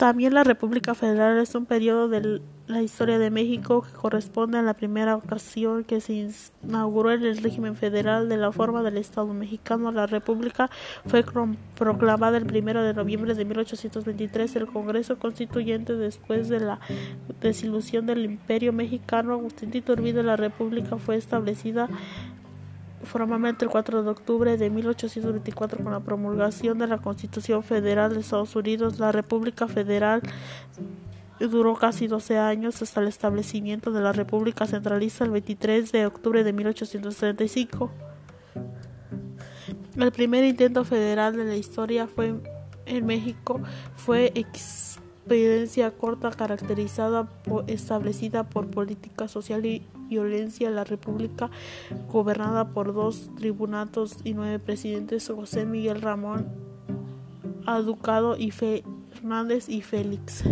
También la República Federal es un periodo de la historia de México que corresponde a la primera ocasión que se inauguró el régimen federal de la forma del Estado mexicano. La República fue proclamada el 1 de noviembre de 1823. El Congreso Constituyente, después de la desilusión del Imperio Mexicano, Agustín Iturbide, la República fue establecida formalmente el 4 de octubre de 1824 con la promulgación de la Constitución Federal de Estados Unidos. La República Federal duró casi 12 años hasta el establecimiento de la República Centralista el 23 de octubre de 1835. El primer intento federal de la historia fue en México fue experiencia corta caracterizada por, establecida por política social y violencia. La República gobernada por dos tribunatos y nueve presidentes José Miguel Ramón Aducado y Fernández y Félix.